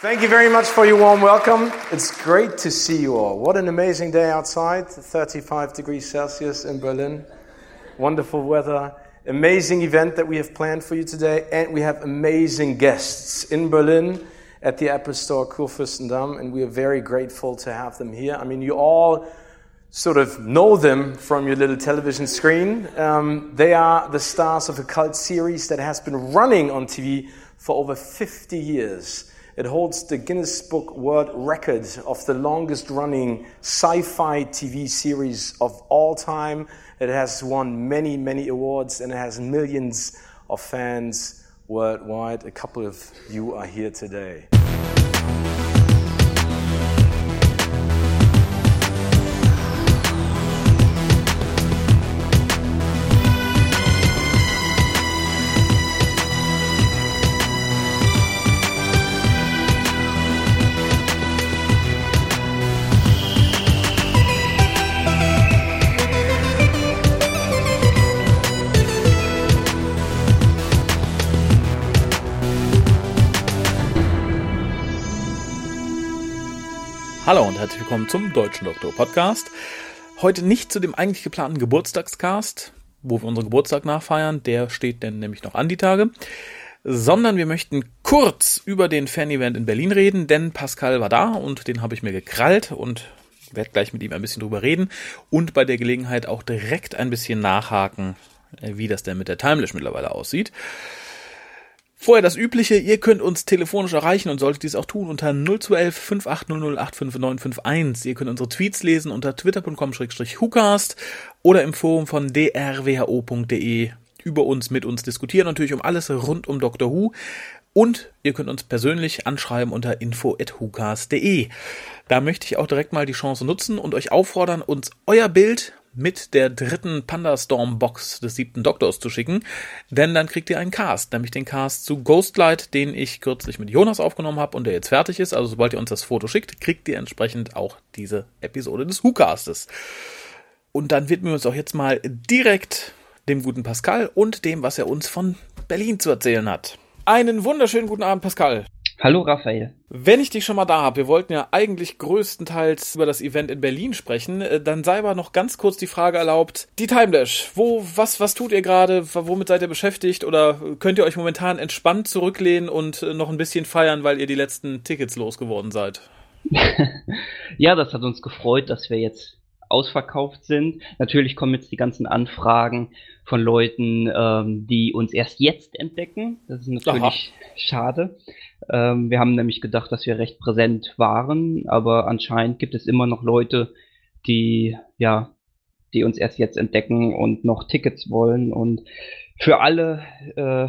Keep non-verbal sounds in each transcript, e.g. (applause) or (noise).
Thank you very much for your warm welcome. It's great to see you all. What an amazing day outside, 35 degrees Celsius in Berlin. Wonderful weather. Amazing event that we have planned for you today. And we have amazing guests in Berlin at the Apple Store Kurfürstendamm. And we are very grateful to have them here. I mean, you all sort of know them from your little television screen. Um, they are the stars of a cult series that has been running on TV for over 50 years. It holds the Guinness Book World Record of the longest running sci fi TV series of all time. It has won many, many awards and it has millions of fans worldwide. A couple of you are here today. Hallo und herzlich willkommen zum Deutschen Doktor Podcast. Heute nicht zu dem eigentlich geplanten Geburtstagscast, wo wir unseren Geburtstag nachfeiern, der steht denn nämlich noch an die Tage, sondern wir möchten kurz über den Fan-Event in Berlin reden, denn Pascal war da und den habe ich mir gekrallt und werde gleich mit ihm ein bisschen drüber reden und bei der Gelegenheit auch direkt ein bisschen nachhaken, wie das denn mit der Timelash mittlerweile aussieht. Vorher das Übliche, ihr könnt uns telefonisch erreichen und solltet dies auch tun unter 0211 5800 Ihr könnt unsere Tweets lesen unter twitter.com-hucast oder im Forum von drwho.de über uns, mit uns diskutieren, natürlich um alles rund um Dr. Who. Und ihr könnt uns persönlich anschreiben unter info.hucast.de. Da möchte ich auch direkt mal die Chance nutzen und euch auffordern, uns euer Bild mit der dritten Pandastorm Box des siebten Doktors zu schicken, denn dann kriegt ihr einen Cast, nämlich den Cast zu Ghostlight, den ich kürzlich mit Jonas aufgenommen habe und der jetzt fertig ist. Also sobald ihr uns das Foto schickt, kriegt ihr entsprechend auch diese Episode des WhoCastes. Und dann widmen wir uns auch jetzt mal direkt dem guten Pascal und dem, was er uns von Berlin zu erzählen hat. Einen wunderschönen guten Abend, Pascal. Hallo Raphael. Wenn ich dich schon mal da habe, wir wollten ja eigentlich größtenteils über das Event in Berlin sprechen, äh, dann sei aber noch ganz kurz die Frage erlaubt, die Time Dash, wo, was, was tut ihr gerade, womit seid ihr beschäftigt oder könnt ihr euch momentan entspannt zurücklehnen und äh, noch ein bisschen feiern, weil ihr die letzten Tickets losgeworden seid? (laughs) ja, das hat uns gefreut, dass wir jetzt ausverkauft sind. Natürlich kommen jetzt die ganzen Anfragen von Leuten, ähm, die uns erst jetzt entdecken. Das ist natürlich Aha. schade. Ähm, wir haben nämlich gedacht, dass wir recht präsent waren, aber anscheinend gibt es immer noch Leute, die ja, die uns erst jetzt entdecken und noch Tickets wollen. Und für alle äh,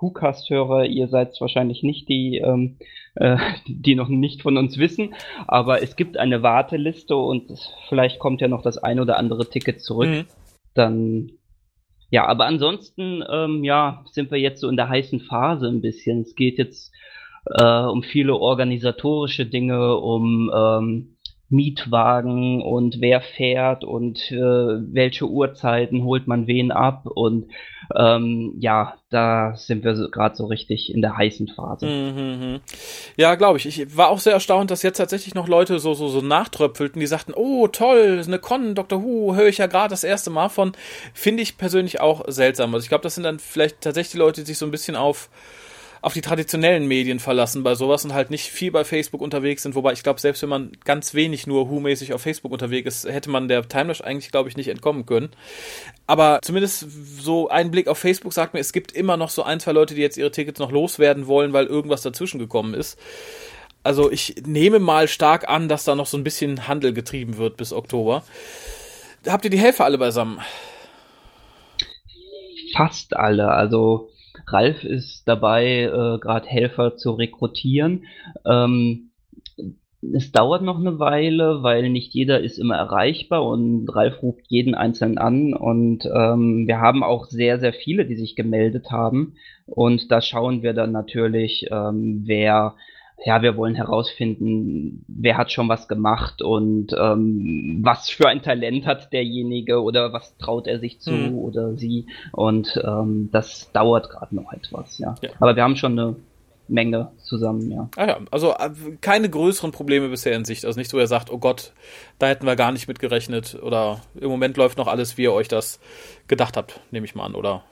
WhoCast-Hörer, ihr seid wahrscheinlich nicht die, ähm, äh, die noch nicht von uns wissen, aber es gibt eine Warteliste und vielleicht kommt ja noch das ein oder andere Ticket zurück. Mhm. Dann ja, aber ansonsten ähm, ja sind wir jetzt so in der heißen Phase ein bisschen. Es geht jetzt äh, um viele organisatorische Dinge, um ähm, Mietwagen und wer fährt und äh, welche Uhrzeiten holt man wen ab und ähm, ja, da sind wir so, gerade so richtig in der heißen Phase. Mhm. Ja, glaube ich. Ich war auch sehr erstaunt, dass jetzt tatsächlich noch Leute so so so nachtröpfelten, die sagten, oh toll, eine Con, Dr. Who, höre ich ja gerade das erste Mal von. Finde ich persönlich auch seltsam. Also ich glaube, das sind dann vielleicht tatsächlich die Leute, die sich so ein bisschen auf auf die traditionellen Medien verlassen bei sowas und halt nicht viel bei Facebook unterwegs sind. Wobei ich glaube, selbst wenn man ganz wenig nur Who-mäßig auf Facebook unterwegs ist, hätte man der Timelash eigentlich, glaube ich, nicht entkommen können. Aber zumindest so ein Blick auf Facebook sagt mir, es gibt immer noch so ein, zwei Leute, die jetzt ihre Tickets noch loswerden wollen, weil irgendwas dazwischen gekommen ist. Also ich nehme mal stark an, dass da noch so ein bisschen Handel getrieben wird bis Oktober. Habt ihr die Helfer alle beisammen? Fast alle. Also Ralf ist dabei, äh, gerade Helfer zu rekrutieren. Ähm, es dauert noch eine Weile, weil nicht jeder ist immer erreichbar und Ralf ruft jeden Einzelnen an und ähm, wir haben auch sehr, sehr viele, die sich gemeldet haben und da schauen wir dann natürlich, ähm, wer ja, wir wollen herausfinden, wer hat schon was gemacht und ähm, was für ein Talent hat derjenige oder was traut er sich zu mhm. oder sie. Und ähm, das dauert gerade noch etwas, ja. ja. Aber wir haben schon eine Menge zusammen, ja. Ah ja, also äh, keine größeren Probleme bisher in Sicht. Also nicht so, er sagt, oh Gott, da hätten wir gar nicht mit gerechnet oder im Moment läuft noch alles, wie ihr euch das gedacht habt, nehme ich mal an, oder?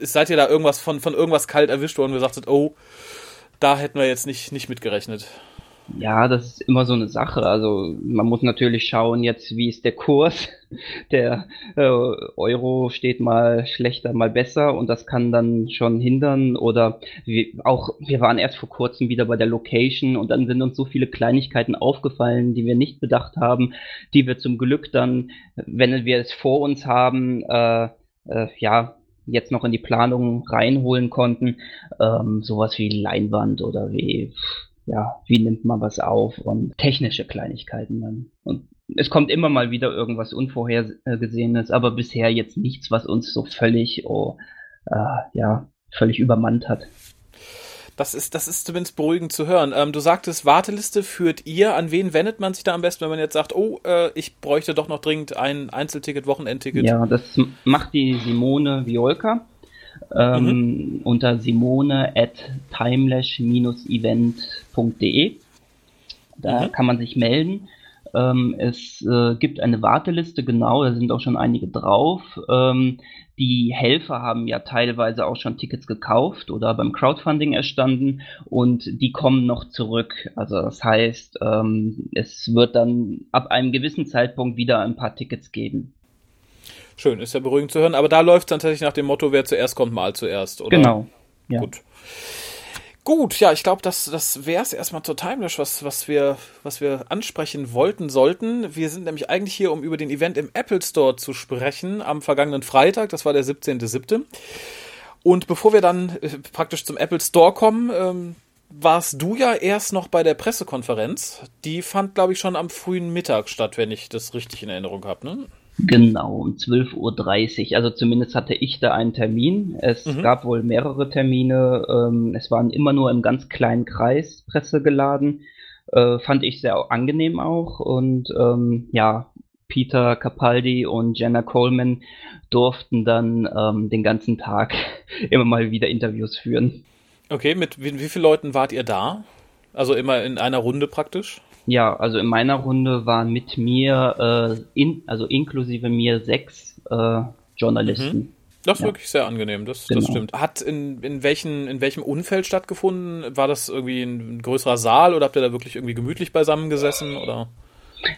Seid ihr da irgendwas von, von irgendwas kalt erwischt worden, wo ihr sagtet, oh, da hätten wir jetzt nicht, nicht mitgerechnet? Ja, das ist immer so eine Sache. Also man muss natürlich schauen jetzt, wie ist der Kurs. (laughs) Der äh, Euro steht mal schlechter, mal besser und das kann dann schon hindern. Oder wir, auch wir waren erst vor kurzem wieder bei der Location und dann sind uns so viele Kleinigkeiten aufgefallen, die wir nicht bedacht haben, die wir zum Glück dann, wenn wir es vor uns haben, äh, äh, ja jetzt noch in die Planung reinholen konnten. Ähm, sowas wie Leinwand oder wie ja, wie nimmt man was auf und technische Kleinigkeiten dann. Und es kommt immer mal wieder irgendwas Unvorhergesehenes, aber bisher jetzt nichts, was uns so völlig, oh, äh, ja, völlig übermannt hat. Das ist, das ist zumindest beruhigend zu hören. Ähm, du sagtest, Warteliste führt ihr. An wen wendet man sich da am besten, wenn man jetzt sagt, oh, äh, ich bräuchte doch noch dringend ein Einzelticket, Wochenendticket? Ja, das macht die Simone Violka ähm, mhm. unter simone at timelash-event.de. Da mhm. kann man sich melden. Ähm, es äh, gibt eine Warteliste, genau, da sind auch schon einige drauf. Ähm, die Helfer haben ja teilweise auch schon Tickets gekauft oder beim Crowdfunding erstanden und die kommen noch zurück. Also das heißt, ähm, es wird dann ab einem gewissen Zeitpunkt wieder ein paar Tickets geben. Schön, ist ja beruhigend zu hören. Aber da läuft es dann tatsächlich nach dem Motto, wer zuerst kommt, mal zuerst, oder? Genau. Ja. Gut. Gut, ja, ich glaube, das, das wäre es erstmal zur Timelash, was, was, wir, was wir ansprechen wollten, sollten. Wir sind nämlich eigentlich hier, um über den Event im Apple Store zu sprechen, am vergangenen Freitag, das war der 17.07. Und bevor wir dann äh, praktisch zum Apple Store kommen, ähm, warst du ja erst noch bei der Pressekonferenz. Die fand, glaube ich, schon am frühen Mittag statt, wenn ich das richtig in Erinnerung habe, ne? Genau, um 12.30 Uhr. Also zumindest hatte ich da einen Termin. Es mhm. gab wohl mehrere Termine. Ähm, es waren immer nur im ganz kleinen Kreis Presse geladen. Äh, fand ich sehr angenehm auch. Und ähm, ja, Peter Capaldi und Jenna Coleman durften dann ähm, den ganzen Tag (laughs) immer mal wieder Interviews führen. Okay, mit wie, wie vielen Leuten wart ihr da? Also immer in einer Runde praktisch? Ja, also in meiner Runde waren mit mir, äh, in, also inklusive mir, sechs äh, Journalisten. Mhm. Das ist ja. wirklich sehr angenehm, das, genau. das stimmt. Hat in, in, welchen, in welchem Umfeld stattgefunden? War das irgendwie ein größerer Saal oder habt ihr da wirklich irgendwie gemütlich beisammen gesessen? Oder?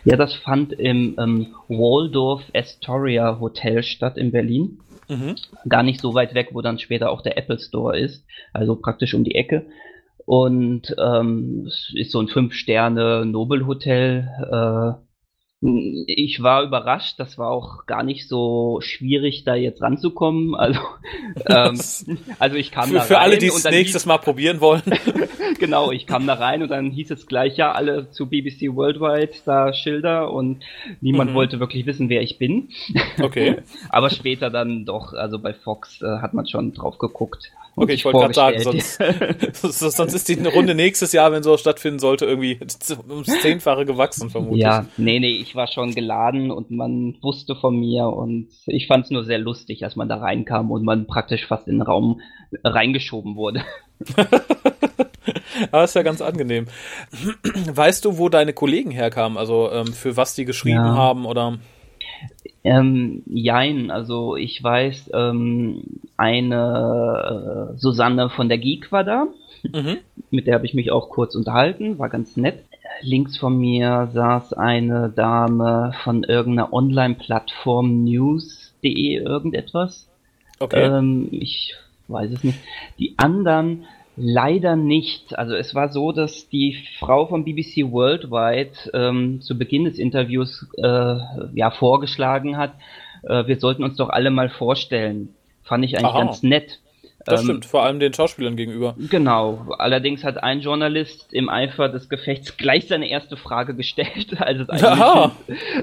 Ja, das fand im ähm, Waldorf Astoria Hotel statt in Berlin. Mhm. Gar nicht so weit weg, wo dann später auch der Apple Store ist, also praktisch um die Ecke. Und ähm, es ist so ein Fünf-Sterne-Nobelhotel. Äh, ich war überrascht, das war auch gar nicht so schwierig, da jetzt ranzukommen. Also, (laughs) ähm, also ich kam für, da rein. Für alle, die es nächstes Mal probieren wollen. (laughs) genau, ich kam da rein und dann hieß es gleich, ja, alle zu BBC Worldwide da Schilder und niemand mhm. wollte wirklich wissen, wer ich bin. Okay. (laughs) Aber später dann doch, also bei Fox äh, hat man schon drauf geguckt. Okay, ich wollte gerade sagen, (laughs) sonst, sonst ist die Runde nächstes Jahr, wenn sowas stattfinden sollte, irgendwie ums Zehnfache gewachsen, vermutlich. Ja, nee, nee, ich war schon geladen und man wusste von mir und ich fand es nur sehr lustig, als man da reinkam und man praktisch fast in den Raum reingeschoben wurde. Aber (laughs) ist ja ganz angenehm. Weißt du, wo deine Kollegen herkamen? Also ähm, für was die geschrieben ja. haben oder? Ähm, jein, also ich weiß, ähm, eine äh, Susanne von der Geek war da. Mhm. Mit der habe ich mich auch kurz unterhalten, war ganz nett. Links von mir saß eine Dame von irgendeiner Online-Plattform news.de irgendetwas. Okay. Ähm, ich weiß es nicht. Die anderen Leider nicht. Also es war so, dass die Frau von BBC Worldwide ähm, zu Beginn des Interviews äh, ja vorgeschlagen hat, äh, wir sollten uns doch alle mal vorstellen. Fand ich eigentlich Aha. ganz nett. Das ähm, stimmt, vor allem den Schauspielern gegenüber. Genau. Allerdings hat ein Journalist im Eifer des Gefechts gleich seine erste Frage gestellt, (laughs) als es eigentlich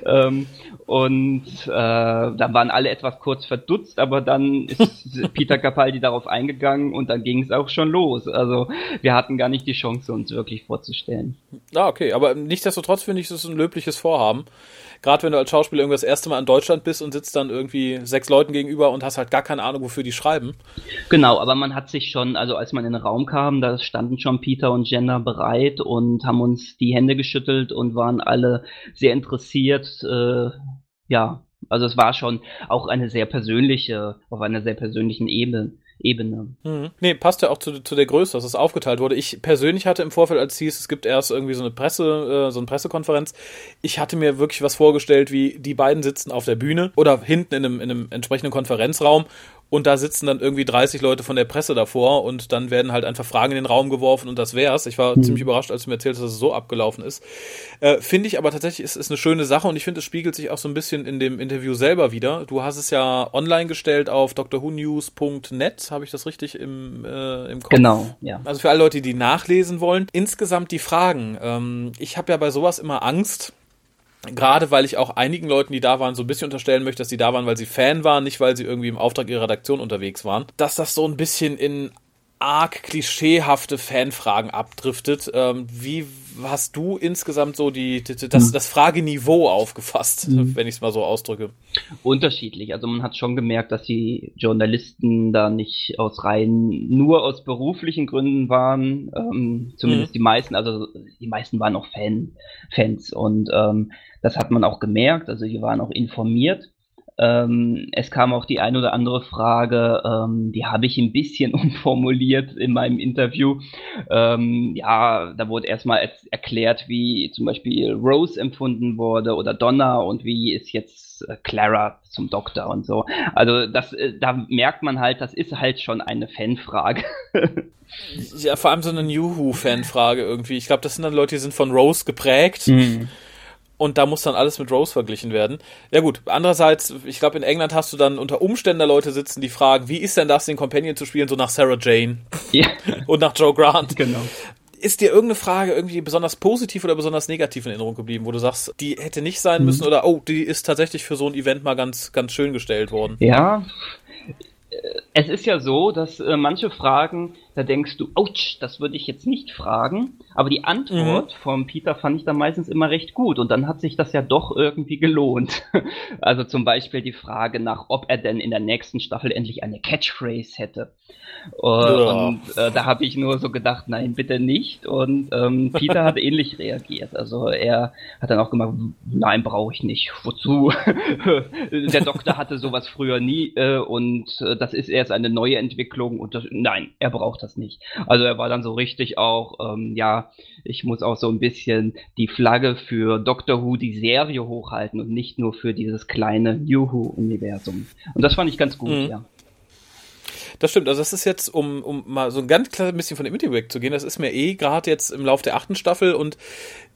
ähm, Und äh, da waren alle etwas kurz verdutzt, aber dann ist (laughs) Peter Capaldi darauf eingegangen und dann ging es auch schon los. Also wir hatten gar nicht die Chance, uns wirklich vorzustellen. Ah, okay, aber nichtsdestotrotz finde ich es ein löbliches Vorhaben gerade wenn du als Schauspieler irgendwie das erste Mal in Deutschland bist und sitzt dann irgendwie sechs Leuten gegenüber und hast halt gar keine Ahnung, wofür die schreiben. Genau, aber man hat sich schon, also als man in den Raum kam, da standen schon Peter und Jenna bereit und haben uns die Hände geschüttelt und waren alle sehr interessiert. Äh, ja, also es war schon auch eine sehr persönliche, auf einer sehr persönlichen Ebene. Ebene. Mhm. Nee, passt ja auch zu, zu der Größe, dass es aufgeteilt wurde. Ich persönlich hatte im Vorfeld, als es hieß, es gibt erst irgendwie so eine Presse, äh, so eine Pressekonferenz, ich hatte mir wirklich was vorgestellt, wie die beiden sitzen auf der Bühne oder hinten in einem, in einem entsprechenden Konferenzraum und da sitzen dann irgendwie 30 Leute von der Presse davor und dann werden halt einfach Fragen in den Raum geworfen und das wär's. Ich war mhm. ziemlich überrascht, als du mir erzählt hast, dass es so abgelaufen ist. Äh, finde ich aber tatsächlich, ist, ist eine schöne Sache und ich finde, es spiegelt sich auch so ein bisschen in dem Interview selber wieder. Du hast es ja online gestellt auf drwhonews.net, habe ich das richtig im, äh, im Kopf? Genau, ja. Also für alle Leute, die nachlesen wollen. Insgesamt die Fragen. Ähm, ich habe ja bei sowas immer Angst, Gerade weil ich auch einigen Leuten, die da waren, so ein bisschen unterstellen möchte, dass sie da waren, weil sie Fan waren, nicht weil sie irgendwie im Auftrag ihrer Redaktion unterwegs waren, dass das so ein bisschen in arg klischeehafte Fanfragen abdriftet. Ähm, wie hast du insgesamt so die, die das, hm. das Frageniveau aufgefasst, mhm. wenn ich es mal so ausdrücke? Unterschiedlich. Also man hat schon gemerkt, dass die Journalisten da nicht aus rein nur aus beruflichen Gründen waren. Ähm, zumindest mhm. die meisten, also die meisten waren auch Fan, Fans und ähm, das hat man auch gemerkt. Also die waren auch informiert. Ähm, es kam auch die ein oder andere Frage, ähm, die habe ich ein bisschen (laughs) umformuliert in meinem Interview. Ähm, ja, da wurde erstmal er erklärt, wie zum Beispiel Rose empfunden wurde oder Donna und wie ist jetzt äh, Clara zum Doktor und so. Also das, äh, da merkt man halt, das ist halt schon eine Fanfrage. (laughs) ja, vor allem so eine New Who-Fanfrage irgendwie. Ich glaube, das sind dann Leute, die sind von Rose geprägt. Mhm und da muss dann alles mit Rose verglichen werden. Ja gut, andererseits, ich glaube, in England hast du dann unter Umständen da Leute sitzen, die fragen, wie ist denn das, den Companion zu spielen, so nach Sarah Jane ja. (laughs) und nach Joe Grant. Genau. Ist dir irgendeine Frage irgendwie besonders positiv oder besonders negativ in Erinnerung geblieben, wo du sagst, die hätte nicht sein müssen mhm. oder oh, die ist tatsächlich für so ein Event mal ganz, ganz schön gestellt worden? Ja, es ist ja so, dass äh, manche Fragen, da denkst du, ouch, das würde ich jetzt nicht fragen. Aber die Antwort mhm. vom Peter fand ich dann meistens immer recht gut. Und dann hat sich das ja doch irgendwie gelohnt. (laughs) also zum Beispiel die Frage nach, ob er denn in der nächsten Staffel endlich eine Catchphrase hätte. Ja. Und äh, da habe ich nur so gedacht, nein, bitte nicht. Und ähm, Peter hat (laughs) ähnlich reagiert. Also er hat dann auch gemacht, nein, brauche ich nicht. Wozu? (laughs) Der Doktor hatte sowas früher nie äh, und äh, das ist erst eine neue Entwicklung und das, nein, er braucht das nicht. Also er war dann so richtig auch, ähm, ja, ich muss auch so ein bisschen die Flagge für Doctor Who, die Serie hochhalten und nicht nur für dieses kleine New Who-Universum. Und das fand ich ganz gut, mhm. ja. Das stimmt, also das ist jetzt, um, um mal so ein ganz kleines bisschen von dem Interview wegzugehen, das ist mir eh gerade jetzt im Lauf der achten Staffel und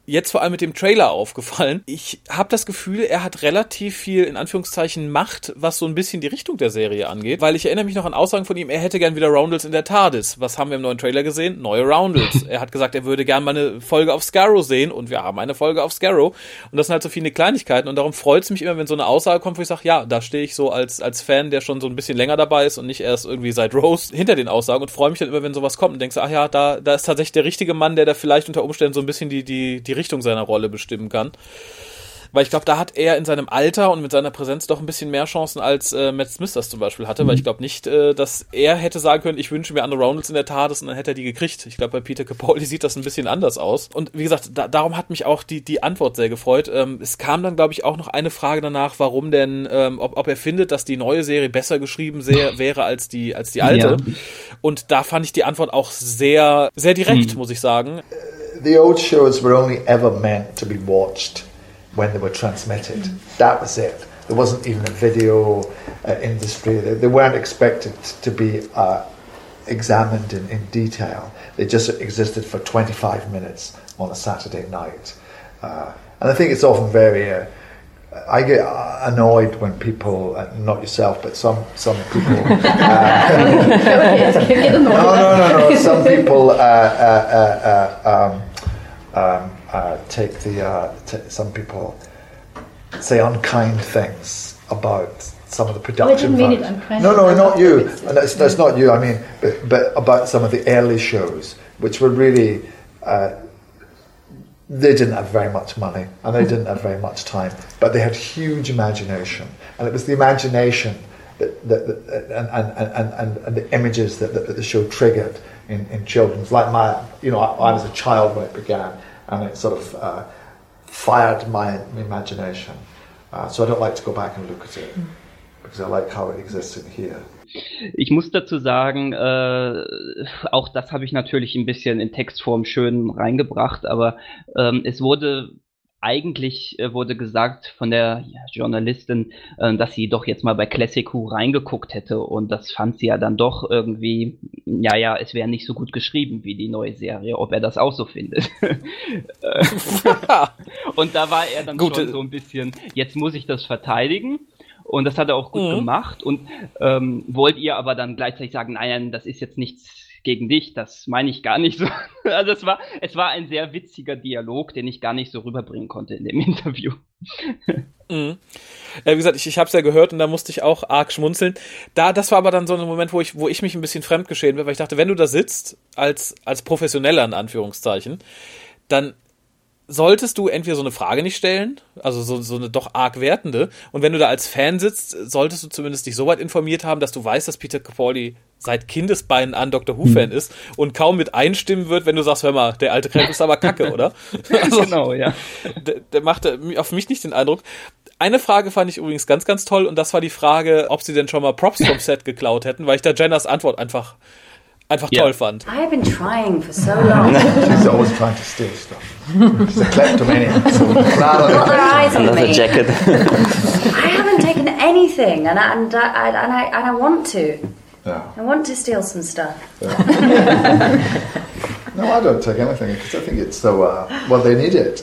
jetzt vor allem mit dem Trailer aufgefallen. Ich habe das Gefühl, er hat relativ viel in Anführungszeichen Macht, was so ein bisschen die Richtung der Serie angeht, weil ich erinnere mich noch an Aussagen von ihm, er hätte gern wieder Roundels in der TARDIS. Was haben wir im neuen Trailer gesehen? Neue Roundels. (laughs) er hat gesagt, er würde gern mal eine Folge auf Scarrow sehen und wir haben eine Folge auf Scarrow und das sind halt so viele Kleinigkeiten und darum freut es mich immer, wenn so eine Aussage kommt, wo ich sage, ja, da stehe ich so als als Fan, der schon so ein bisschen länger dabei ist und nicht erst irgendwie seit Rose hinter den Aussagen und freue mich dann immer, wenn sowas kommt und denkst, ach ja, da da ist tatsächlich der richtige Mann, der da vielleicht unter Umständen so ein bisschen die die die Richtung seiner Rolle bestimmen kann. Weil ich glaube, da hat er in seinem Alter und mit seiner Präsenz doch ein bisschen mehr Chancen, als äh, Matt Smith das zum Beispiel hatte. Mhm. Weil ich glaube nicht, äh, dass er hätte sagen können, ich wünsche mir andere Roundels in der Tat und dann hätte er die gekriegt. Ich glaube, bei Peter Capaldi sieht das ein bisschen anders aus. Und wie gesagt, da, darum hat mich auch die, die Antwort sehr gefreut. Ähm, es kam dann, glaube ich, auch noch eine Frage danach, warum denn, ähm, ob, ob er findet, dass die neue Serie besser geschrieben sehr, wäre als die, als die alte. Ja. Und da fand ich die Antwort auch sehr, sehr direkt, mhm. muss ich sagen. The old shows were only ever meant to be watched when they were transmitted. Mm. That was it. There wasn't even a video uh, industry. They, they, weren't expected to be uh, examined in, in, detail. They just existed for 25 minutes on a Saturday night. Uh, and I think it's often very. Uh, I get annoyed when people, uh, not yourself, but some some people. Uh, (laughs) (laughs) no, no, no, no. Some people um, um, uh, take the uh, t- some people say unkind things about some of the production didn't mean it values. unkind. No, no, not you. And that's, that's not you. I mean, but, but about some of the early shows, which were really. Uh, they didn't have very much money and they didn't have very much time, but they had huge imagination, and it was the imagination that, that, that and, and, and, and, and the images that, that, the show triggered in, in children's. Like my, you know, I, I was a child when it began, and it sort of uh, fired my imagination. Uh, so I don't like to go back and look at it because I like how it existed here. Ich muss dazu sagen, äh, auch das habe ich natürlich ein bisschen in Textform schön reingebracht, aber ähm, es wurde eigentlich äh, wurde gesagt von der ja, Journalistin, äh, dass sie doch jetzt mal bei Classic Who reingeguckt hätte und das fand sie ja dann doch irgendwie, ja, ja, es wäre nicht so gut geschrieben wie die neue Serie, ob er das auch so findet. (laughs) Und da war er dann Gut, schon äh, so ein bisschen, jetzt muss ich das verteidigen. Und das hat er auch gut Mhm. gemacht. Und ähm, wollt ihr aber dann gleichzeitig sagen, nein, nein, das ist jetzt nichts gegen dich, das meine ich gar nicht so. (laughs) Also es war, es war ein sehr witziger Dialog, den ich gar nicht so rüberbringen konnte in dem (laughs) Interview. Mhm. Ja, wie gesagt, ich, ich habe es ja gehört und da musste ich auch arg schmunzeln. Da, das war aber dann so ein Moment, wo ich, wo ich mich ein bisschen fremdgeschehen bin, weil ich dachte, wenn du da sitzt als als Professioneller in Anführungszeichen, dann solltest du entweder so eine Frage nicht stellen, also so, so eine doch arg wertende, und wenn du da als Fan sitzt, solltest du zumindest dich so weit informiert haben, dass du weißt, dass Peter Capaldi seit Kindesbeinen an Doctor Who-Fan ist und kaum mit einstimmen wird, wenn du sagst, hör mal, der alte Kremp ist aber kacke, (laughs) oder? Also, genau, ja. der, der machte auf mich nicht den Eindruck. Eine Frage fand ich übrigens ganz, ganz toll und das war die Frage, ob sie denn schon mal Props vom Set geklaut hätten, weil ich da Jennas Antwort einfach, einfach Ja. toll fand. I have been trying for so long. She's always trying to steal stuff. She's a kleptomaniac. So Got their eyes on Another me. jacket. (laughs) I haven't taken anything, and I, and I, and I, and I want to. yeah. I want to steal some stuff. (laughs) No, I don't take anything because I think it's so. Uh, well, they need it.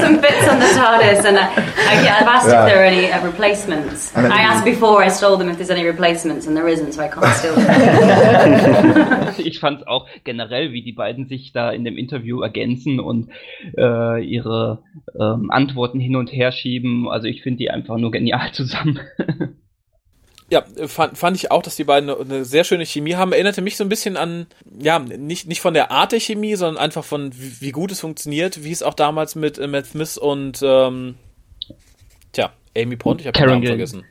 Some bits on the TARDIS, and I, I, I've asked Yeah. if there are any uh, replacements. I asked before I stole them if there's any replacements, and there isn't, so I can't steal them. (laughs) (laughs) Ich fand auch generell, wie die beiden sich da in dem Interview ergänzen und äh, ihre ähm, Antworten hin und her schieben. Also ich finde die einfach nur genial zusammen. (laughs) Ja, fand, fand ich auch, dass die beiden eine, sehr schöne Chemie haben. Erinnerte mich so ein bisschen an, ja, nicht, nicht von der Art der Chemie, sondern einfach von, wie, wie gut es funktioniert, wie es auch damals mit äh, Matt Smith und, ähm, tja, Amy Pond, ich habe den Karen Namen vergessen.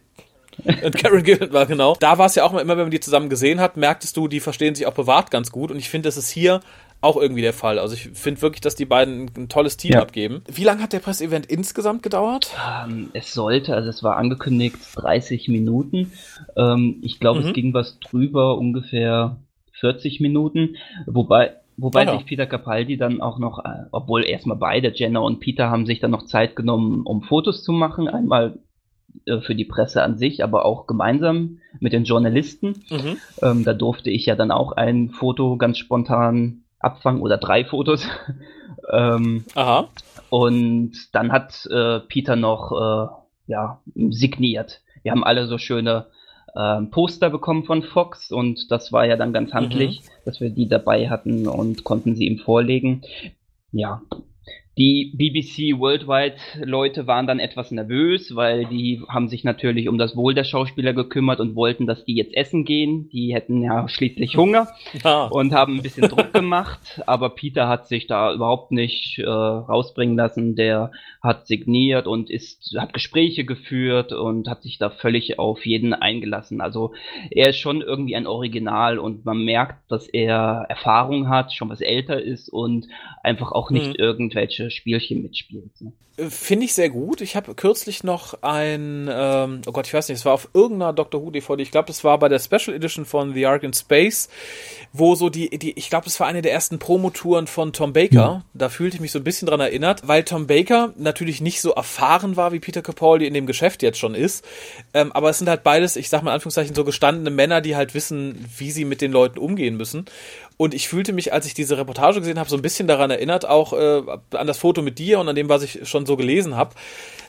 Und Karen Gillan war genau. Da war es ja auch immer, wenn man die zusammen gesehen hat, merktest du, die verstehen sich auch privat ganz gut. Und ich finde, das ist hier auch irgendwie der Fall. Also ich finde wirklich, dass die beiden ein, ein tolles Team Ja. abgeben. Wie lange hat der Presseevent insgesamt gedauert? Ähm, es sollte, also es war angekündigt 30 Minuten. Ähm, ich glaube, Mhm. es ging was drüber, ungefähr 40 Minuten. Wobei, wobei Ah ja. sich Peter Capaldi dann auch noch, äh, obwohl erstmal beide, Jenna und Peter, haben sich dann noch Zeit genommen, um Fotos zu machen. Einmal äh, für die Presse an sich, aber auch gemeinsam mit den Journalisten. Mhm. Ähm, da durfte ich ja dann auch ein Foto ganz spontan abfangen oder drei Fotos. (laughs) ähm, Aha. und dann hat äh, Peter noch äh, ja, signiert. Wir haben alle so schöne ähm, Poster bekommen von Fox und das war ja dann ganz handlich, dass wir die dabei hatten und konnten sie ihm vorlegen. Ja. Die BBC Worldwide Leute waren dann etwas nervös, weil die haben sich natürlich um das Wohl der Schauspieler gekümmert und wollten, dass die jetzt essen gehen. Die hätten ja schließlich Hunger (laughs) Ja. und haben ein bisschen Druck gemacht, aber Peter hat sich da überhaupt nicht äh, rausbringen lassen. Der hat signiert und ist, hat Gespräche geführt und hat sich da völlig auf jeden eingelassen. Also er ist schon irgendwie ein Original und man merkt, dass er Erfahrung hat, schon was älter ist und einfach auch nicht Mhm. irgendwelche Spielchen mitspielt. Ne? Finde ich sehr gut. Ich habe kürzlich noch ein, ähm, oh Gott, ich weiß nicht, es war auf irgendeiner Doctor Who DVD, ich glaube, das war bei der Special Edition von The Ark in Space, wo so die, die ich glaube, das war eine der ersten Promotouren von Tom Baker. Da fühlte ich mich so ein bisschen dran erinnert, weil Tom Baker natürlich nicht so erfahren war, wie Peter Capaldi in dem Geschäft jetzt schon ist. Ähm, aber es sind halt beides, ich sag mal in Anführungszeichen, so gestandene Männer, die halt wissen, wie sie mit den Leuten umgehen müssen. Und ich fühlte mich, als ich diese Reportage gesehen habe, so ein bisschen daran erinnert, auch äh, an das Foto mit dir und an dem, was ich schon so gelesen habe,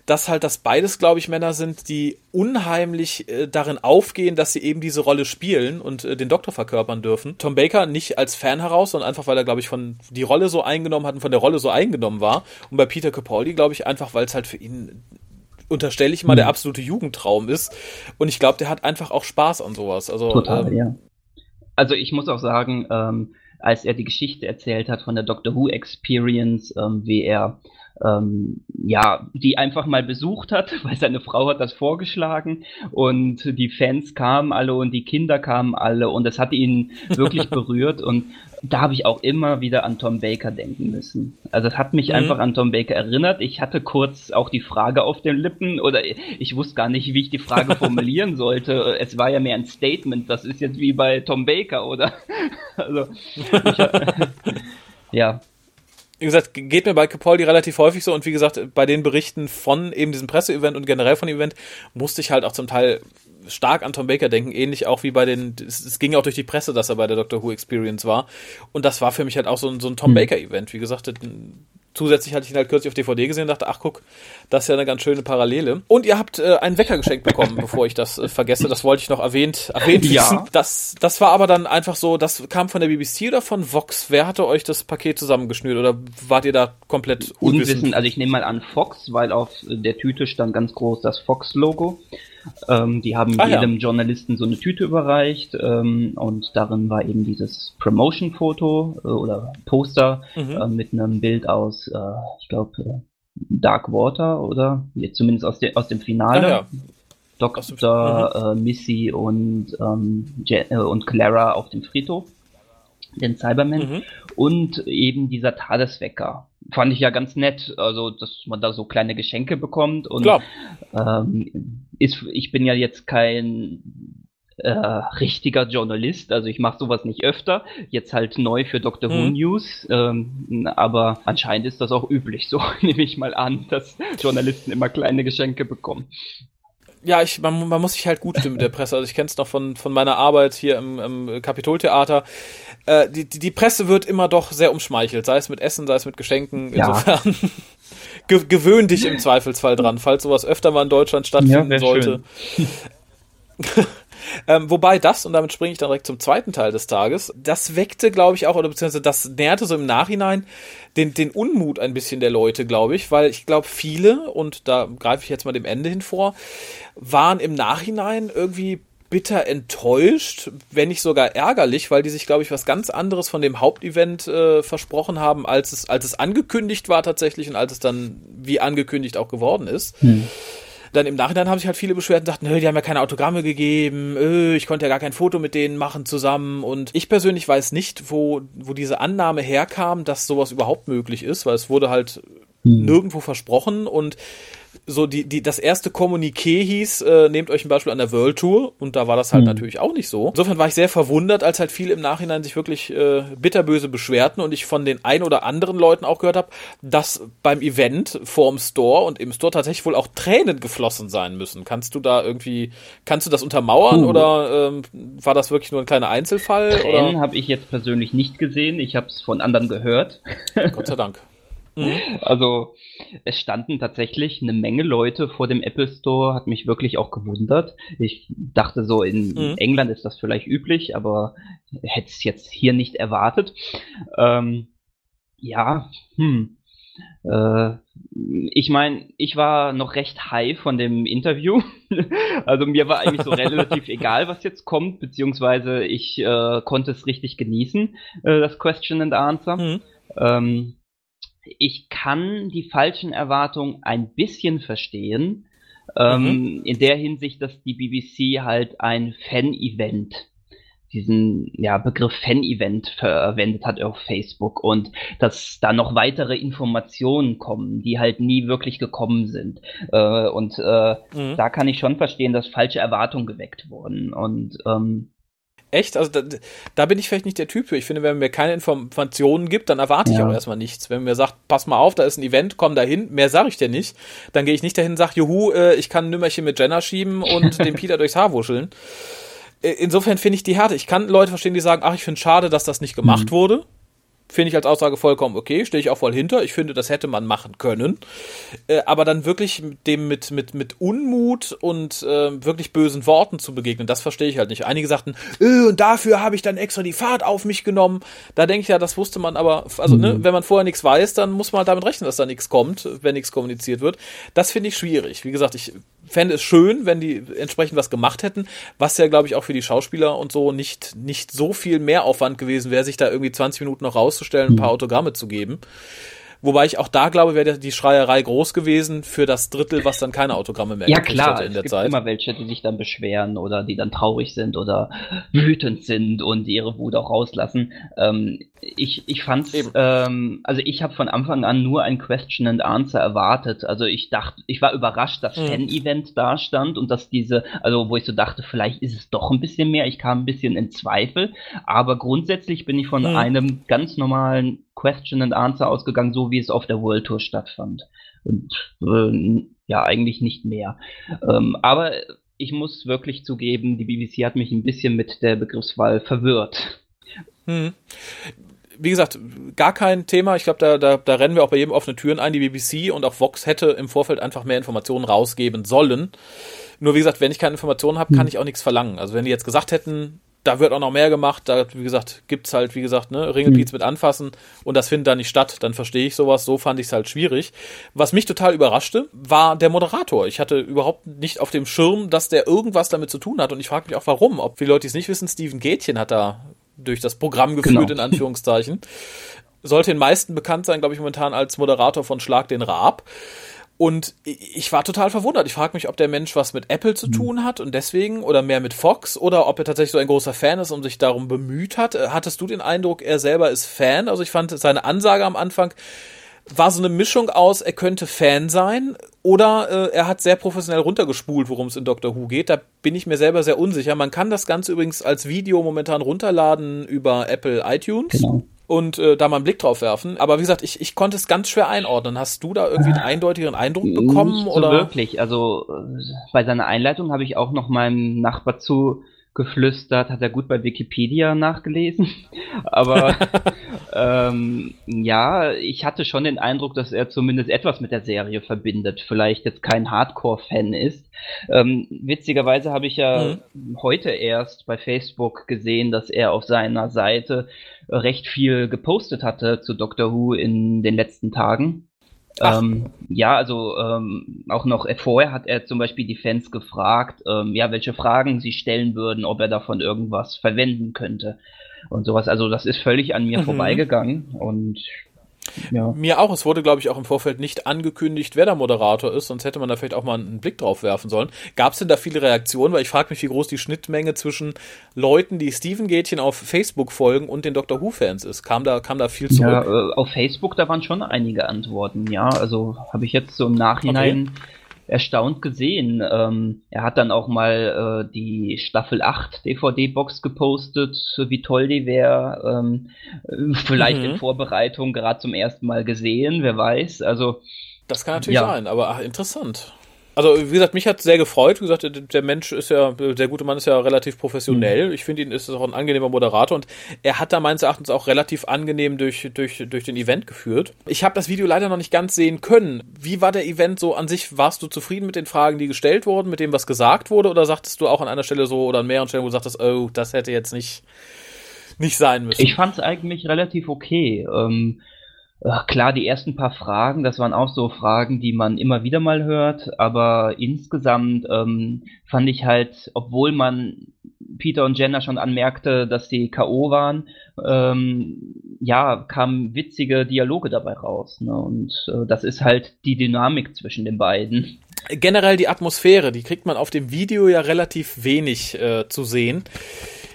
dass halt das beides, glaube ich, Männer sind, die unheimlich äh, darin aufgehen, dass sie eben diese Rolle spielen und äh, den Doktor verkörpern dürfen. Tom Baker nicht als Fan heraus, sondern einfach, weil er, glaube ich, von die Rolle so eingenommen hat und von der Rolle so eingenommen war. Und bei Peter Capaldi, glaube ich, einfach, weil es halt für ihn unterstelle ich mal, der mhm. absolute Jugendtraum ist. Und ich glaube, der hat einfach auch Spaß an sowas. Also, Total, ähm, ja. Also ich muss auch sagen, ähm, als er die Geschichte erzählt hat von der Doctor Who Experience, ähm, wie er ähm, ja, die einfach mal besucht hat, (laughs) weil seine Frau hat das vorgeschlagen und die Fans kamen alle und die Kinder kamen alle und das hat ihn (laughs) wirklich berührt und da habe ich auch immer wieder an Tom Baker denken müssen. Also es hat mich mhm. einfach an Tom Baker erinnert. Ich hatte kurz auch die Frage auf den Lippen oder ich wusste gar nicht, wie ich die Frage (laughs) formulieren sollte. Es war ja mehr ein Statement. Das ist jetzt wie bei Tom Baker, oder? Also ich, ja, wie gesagt, geht mir bei Capaldi relativ häufig so und wie gesagt, bei den Berichten von eben diesem Presseevent und generell von dem Event musste ich halt auch zum Teil stark an Tom Baker denken, ähnlich auch wie bei den, es, es ging auch durch die Presse, dass er bei der Doctor Who Experience war und das war für mich halt auch so ein, so ein Tom mhm. Baker Event, wie gesagt, zusätzlich hatte ich ihn halt kürzlich auf DVD gesehen und dachte, ach guck, das ist ja eine ganz schöne Parallele. Und ihr habt äh, einen Wecker geschenkt bekommen, (laughs) bevor ich das äh, vergesse. Das wollte ich noch erwähnt, erwähnt ja. wissen. Das, das war aber dann einfach so, das kam von der BBC oder von Vox? Wer hatte euch das Paket zusammengeschnürt oder wart ihr da komplett unwissend? Unwissend, also ich nehme mal an Fox, weil auf der Tüte stand ganz groß das Fox-Logo. Ähm, die haben ah, jedem ja. Journalisten so eine Tüte überreicht ähm, und darin war eben dieses Promotion-Foto äh, oder Poster mhm. äh, mit einem Bild aus, äh, ich glaube, äh, Dark Water oder jetzt zumindest aus, de aus dem Finale. Ah, ja. Dr. Äh, Missy und, ähm, äh, und Clara auf dem Friedhof, den Cyberman. Mhm. Und eben dieser Tadeswecker fand ich ja ganz nett, also dass man da so kleine Geschenke bekommt und ähm, ist, ich bin ja jetzt kein äh, richtiger Journalist, also ich mache sowas nicht öfter, jetzt halt neu für Dr. Who hm. News, ähm, aber anscheinend ist das auch üblich, so (laughs) nehme ich mal an, dass Journalisten immer kleine Geschenke bekommen ja, ich, man, man muss sich halt gut stimmen mit der Presse. Also ich kenne es noch von, von meiner Arbeit hier im, im Kapitoltheater. Äh, die, die, die Presse wird immer doch sehr umschmeichelt, sei es mit Essen, sei es mit Geschenken. Insofern ja. (laughs) ge gewöhn dich im Zweifelsfall dran, falls sowas öfter mal in Deutschland stattfinden ja, sollte. (laughs) Ähm, wobei das, und damit springe ich dann direkt zum zweiten Teil des Tages, das weckte, glaube ich, auch, oder beziehungsweise das nährte so im Nachhinein den, den Unmut ein bisschen der Leute, glaube ich, weil ich glaube, viele, und da greife ich jetzt mal dem Ende hin vor, waren im Nachhinein irgendwie bitter enttäuscht, wenn nicht sogar ärgerlich, weil die sich, glaube ich, was ganz anderes von dem Hauptevent äh, versprochen haben, als es, als es angekündigt war tatsächlich und als es dann wie angekündigt auch geworden ist. Hm dann im Nachhinein haben sich halt viele beschwert und sagten, die haben ja keine Autogramme gegeben, öh, ich konnte ja gar kein Foto mit denen machen zusammen. Und ich persönlich weiß nicht, wo, wo diese Annahme herkam, dass sowas überhaupt möglich ist, weil es wurde halt hm. nirgendwo versprochen und so die, die, das erste Kommuniqué hieß, äh, nehmt euch ein Beispiel an der World Tour und da war das halt mhm. natürlich auch nicht so. Insofern war ich sehr verwundert, als halt viele im Nachhinein sich wirklich äh, bitterböse beschwerten und ich von den ein oder anderen Leuten auch gehört habe, dass beim Event vorm Store und im Store tatsächlich wohl auch Tränen geflossen sein müssen. Kannst du da irgendwie, kannst du das untermauern uh. oder ähm, war das wirklich nur ein kleiner Einzelfall? Tränen habe ich jetzt persönlich nicht gesehen, ich habe es von anderen gehört. Gott sei Dank. Mhm. Also es standen tatsächlich eine Menge Leute vor dem Apple Store, hat mich wirklich auch gewundert. Ich dachte so, in mhm. England ist das vielleicht üblich, aber hätte es jetzt hier nicht erwartet. Ähm, ja, hm. Äh, ich meine, ich war noch recht high von dem Interview. (laughs) also mir war eigentlich so (laughs) relativ egal, was jetzt kommt, beziehungsweise ich äh, konnte es richtig genießen, äh, das Question and Answer. Mhm. Ähm, ich kann die falschen Erwartungen ein bisschen verstehen. Ähm, mhm. in der Hinsicht, dass die BBC halt ein Fan-Event, diesen ja, Begriff Fan-Event verwendet hat auf Facebook und dass da noch weitere Informationen kommen, die halt nie wirklich gekommen sind. Äh, und äh, mhm. da kann ich schon verstehen, dass falsche Erwartungen geweckt wurden. Und ähm, Echt? Also da, da, bin ich vielleicht nicht der Typ für. Ich finde, wenn man mir keine Informationen gibt, dann erwarte ich ja. auch erstmal nichts. Wenn man mir sagt, pass mal auf, da ist ein Event, komm dahin, mehr sage ich dir nicht, dann gehe ich nicht dahin und sage, juhu, äh, ich kann ein Nümmerchen mit Jenna schieben und den Peter durchs Haar wuscheln. insofern finde ich die Härte. Ich kann Leute verstehen, die sagen, ach, ich finde schade, dass das nicht gemacht mhm. wurde finde ich als Aussage vollkommen okay, stehe ich auch voll hinter. Ich finde, das hätte man machen können. Äh, aber dann wirklich dem mit, mit, mit Unmut und äh, wirklich bösen Worten zu begegnen, das verstehe ich halt nicht. Einige sagten, äh, und dafür habe ich dann extra die Fahrt auf mich genommen. Da denke ich ja, das wusste man aber, also ne, mhm. ne, wenn man vorher nichts weiß, dann muss man halt damit rechnen, dass da nichts kommt, wenn nichts kommuniziert wird. Das finde ich schwierig. Wie gesagt, ich fände es schön, wenn die entsprechend was gemacht hätten, was ja, glaube ich, auch für die Schauspieler und so nicht, nicht so viel mehr Aufwand gewesen wäre, sich da irgendwie 20 Minuten noch rauszustellen, ein paar mhm. Autogramme zu geben. Wobei ich auch da glaube, wäre die Schreierei groß gewesen für das Drittel, was dann keine Autogramme mehr ja, klar, hätte in der Zeit. Ja klar, es gibt immer welche, die sich dann beschweren oder die dann traurig sind oder wütend sind und ihre Wut auch rauslassen. Ähm, ich, ich fand's, ähm, also ich habe von Anfang an nur ein Question and Answer erwartet. Also ich dachte, ich war überrascht, dass mhm. Fan-Event da stand und dass diese, also wo ich so dachte, vielleicht ist es doch ein bisschen mehr. Ich kam ein bisschen in Zweifel, aber grundsätzlich bin ich von mhm. einem ganz normalen Question and Answer ausgegangen, so wie es auf der World Tour stattfand. Und äh, ja, eigentlich nicht mehr. Ähm, aber ich muss wirklich zugeben, die BBC hat mich ein bisschen mit der Begriffswahl verwirrt. Hm wie gesagt, gar kein Thema. Ich glaube, da, da, da rennen wir auch bei jedem offene Türen ein. Die BBC und auch Vox hätte im Vorfeld einfach mehr Informationen rausgeben sollen. Nur wie gesagt, wenn ich keine Informationen habe, kann hm. ich auch nichts verlangen. Also wenn die jetzt gesagt hätten, da wird auch noch mehr gemacht, da, wie gesagt, gibt's halt, wie gesagt, ne, Ringelpiez mhm. mit anfassen und das findet da nicht statt, dann verstehe ich sowas, so fand ich es halt schwierig. Was mich total überraschte, war der Moderator. Ich hatte überhaupt nicht auf dem Schirm, dass der irgendwas damit zu tun hat und ich frage mich auch warum. Ob viele Leute, es nicht wissen, Steven Gätchen hat da durch das Programm geführt, genau. in Anführungszeichen. Sollte den meisten bekannt sein, glaube ich, momentan als Moderator von Schlag den Raab. Und ich war total verwundert. Ich frage mich, ob der Mensch was mit Apple zu mhm. tun hat und deswegen oder mehr mit Fox oder ob er tatsächlich so ein großer Fan ist und sich darum bemüht hat. Äh, hattest du den Eindruck, er selber ist Fan? Also ich fand seine Ansage am Anfang war so eine Mischung aus, er könnte Fan sein oder äh, er hat sehr professionell runtergespult, worum es in Doctor Who geht. Da bin ich mir selber sehr unsicher. Man kann das Ganze übrigens als Video momentan runterladen über Apple iTunes. Genau und äh, da mal einen Blick drauf werfen. Aber wie gesagt, ich, ich konnte es ganz schwer einordnen. Hast du da irgendwie einen eindeutigeren Eindruck bekommen? Nicht so oder? wirklich. Also äh, bei seiner Einleitung habe ich auch noch meinem Nachbar zu geflüstert, hat er gut bei Wikipedia nachgelesen. (laughs) Aber (laughs) ähm, ja, ich hatte schon den Eindruck, dass er zumindest etwas mit der Serie verbindet. Vielleicht jetzt kein Hardcore-Fan ist. Ähm, witzigerweise habe ich ja mhm. heute erst bei Facebook gesehen, dass er auf seiner Seite recht viel gepostet hatte zu Doctor Who in den letzten Tagen. Ähm, ja, also ähm, auch noch vorher hat er zum Beispiel die Fans gefragt, ähm, ja, welche Fragen sie stellen würden, ob er davon irgendwas verwenden könnte und sowas. Also das ist völlig an mir mhm. vorbeigegangen und ja. Mir auch. Es wurde, glaube ich, auch im Vorfeld nicht angekündigt, wer der Moderator ist, sonst hätte man da vielleicht auch mal einen Blick drauf werfen sollen. Gab es denn da viele Reaktionen? Weil ich frage mich, wie groß die Schnittmenge zwischen Leuten, die Steven Gätchen auf Facebook folgen und den Doctor Who-Fans ist. Kam da, kam da viel zurück? Ja, äh, auf Facebook, da waren schon einige Antworten, ja. Also habe ich jetzt so im Nachhinein okay erstaunt gesehen. Ähm, er hat dann auch mal äh, die Staffel 8 DVD-Box gepostet, wie toll die wäre. Ähm, vielleicht mhm. in Vorbereitung gerade zum ersten Mal gesehen, wer weiß. Also das kann natürlich ja. sein, aber ach, interessant. Also, wie gesagt, mich hat sehr gefreut. Wie gesagt, der Mensch ist ja, der gute Mann ist ja relativ professionell. Mhm. Ich finde ihn ist auch ein angenehmer Moderator und er hat da meines Erachtens auch relativ angenehm durch, durch, durch den Event geführt. Ich habe das Video leider noch nicht ganz sehen können. Wie war der Event so an sich? Warst du zufrieden mit den Fragen, die gestellt wurden, mit dem, was gesagt wurde, oder sagtest du auch an einer Stelle so oder an mehreren Stellen, wo du sagtest, oh, das hätte jetzt nicht, nicht sein müssen? Ich fand es eigentlich relativ okay. Ähm, Klar, die ersten paar Fragen, das waren auch so Fragen, die man immer wieder mal hört, aber insgesamt ähm, fand ich halt, obwohl man Peter und Jenna schon anmerkte, dass sie K.O. waren, ähm, ja, kamen witzige Dialoge dabei raus. Ne? Und äh, das ist halt die Dynamik zwischen den beiden. Generell die Atmosphäre, die kriegt man auf dem Video ja relativ wenig äh, zu sehen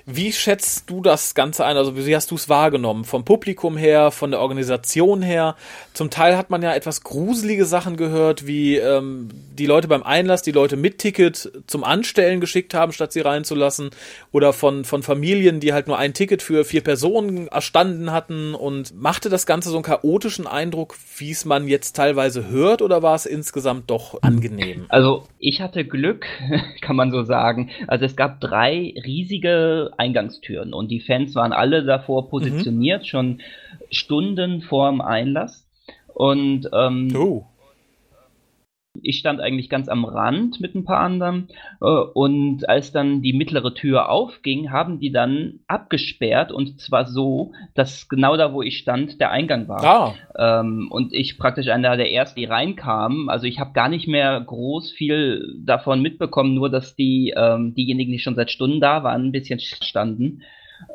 Wie schätzt du das Ganze ein? Also wie hast du es wahrgenommen? Vom Publikum her, von der Organisation her? Zum Teil hat man ja etwas gruselige Sachen gehört, wie ähm, die Leute beim Einlass, die Leute mit Ticket zum Anstellen geschickt haben, statt sie reinzulassen. Oder von, von Familien, die halt nur ein Ticket für vier Personen erstanden hatten. Und machte das Ganze so einen chaotischen Eindruck, wie es man jetzt teilweise hört? Oder war es insgesamt doch angenehm? Also ich hatte Glück, (laughs) kann man so sagen. Also es gab drei riesige Eingangstüren und die Fans waren alle davor positioniert, mhm. schon Stunden vor dem Einlass. Und ähm, oh ich stand eigentlich ganz am Rand mit ein paar anderen. Äh, und als dann die mittlere Tür aufging, haben die dann abgesperrt und zwar so, dass genau da, wo ich stand, der Eingang war. Ah. Ähm, und ich praktisch einer der ersten, die reinkamen. Also ich habe gar nicht mehr groß viel davon mitbekommen, nur dass die ähm, diejenigen, die schon seit Stunden da waren, ein bisschen standen.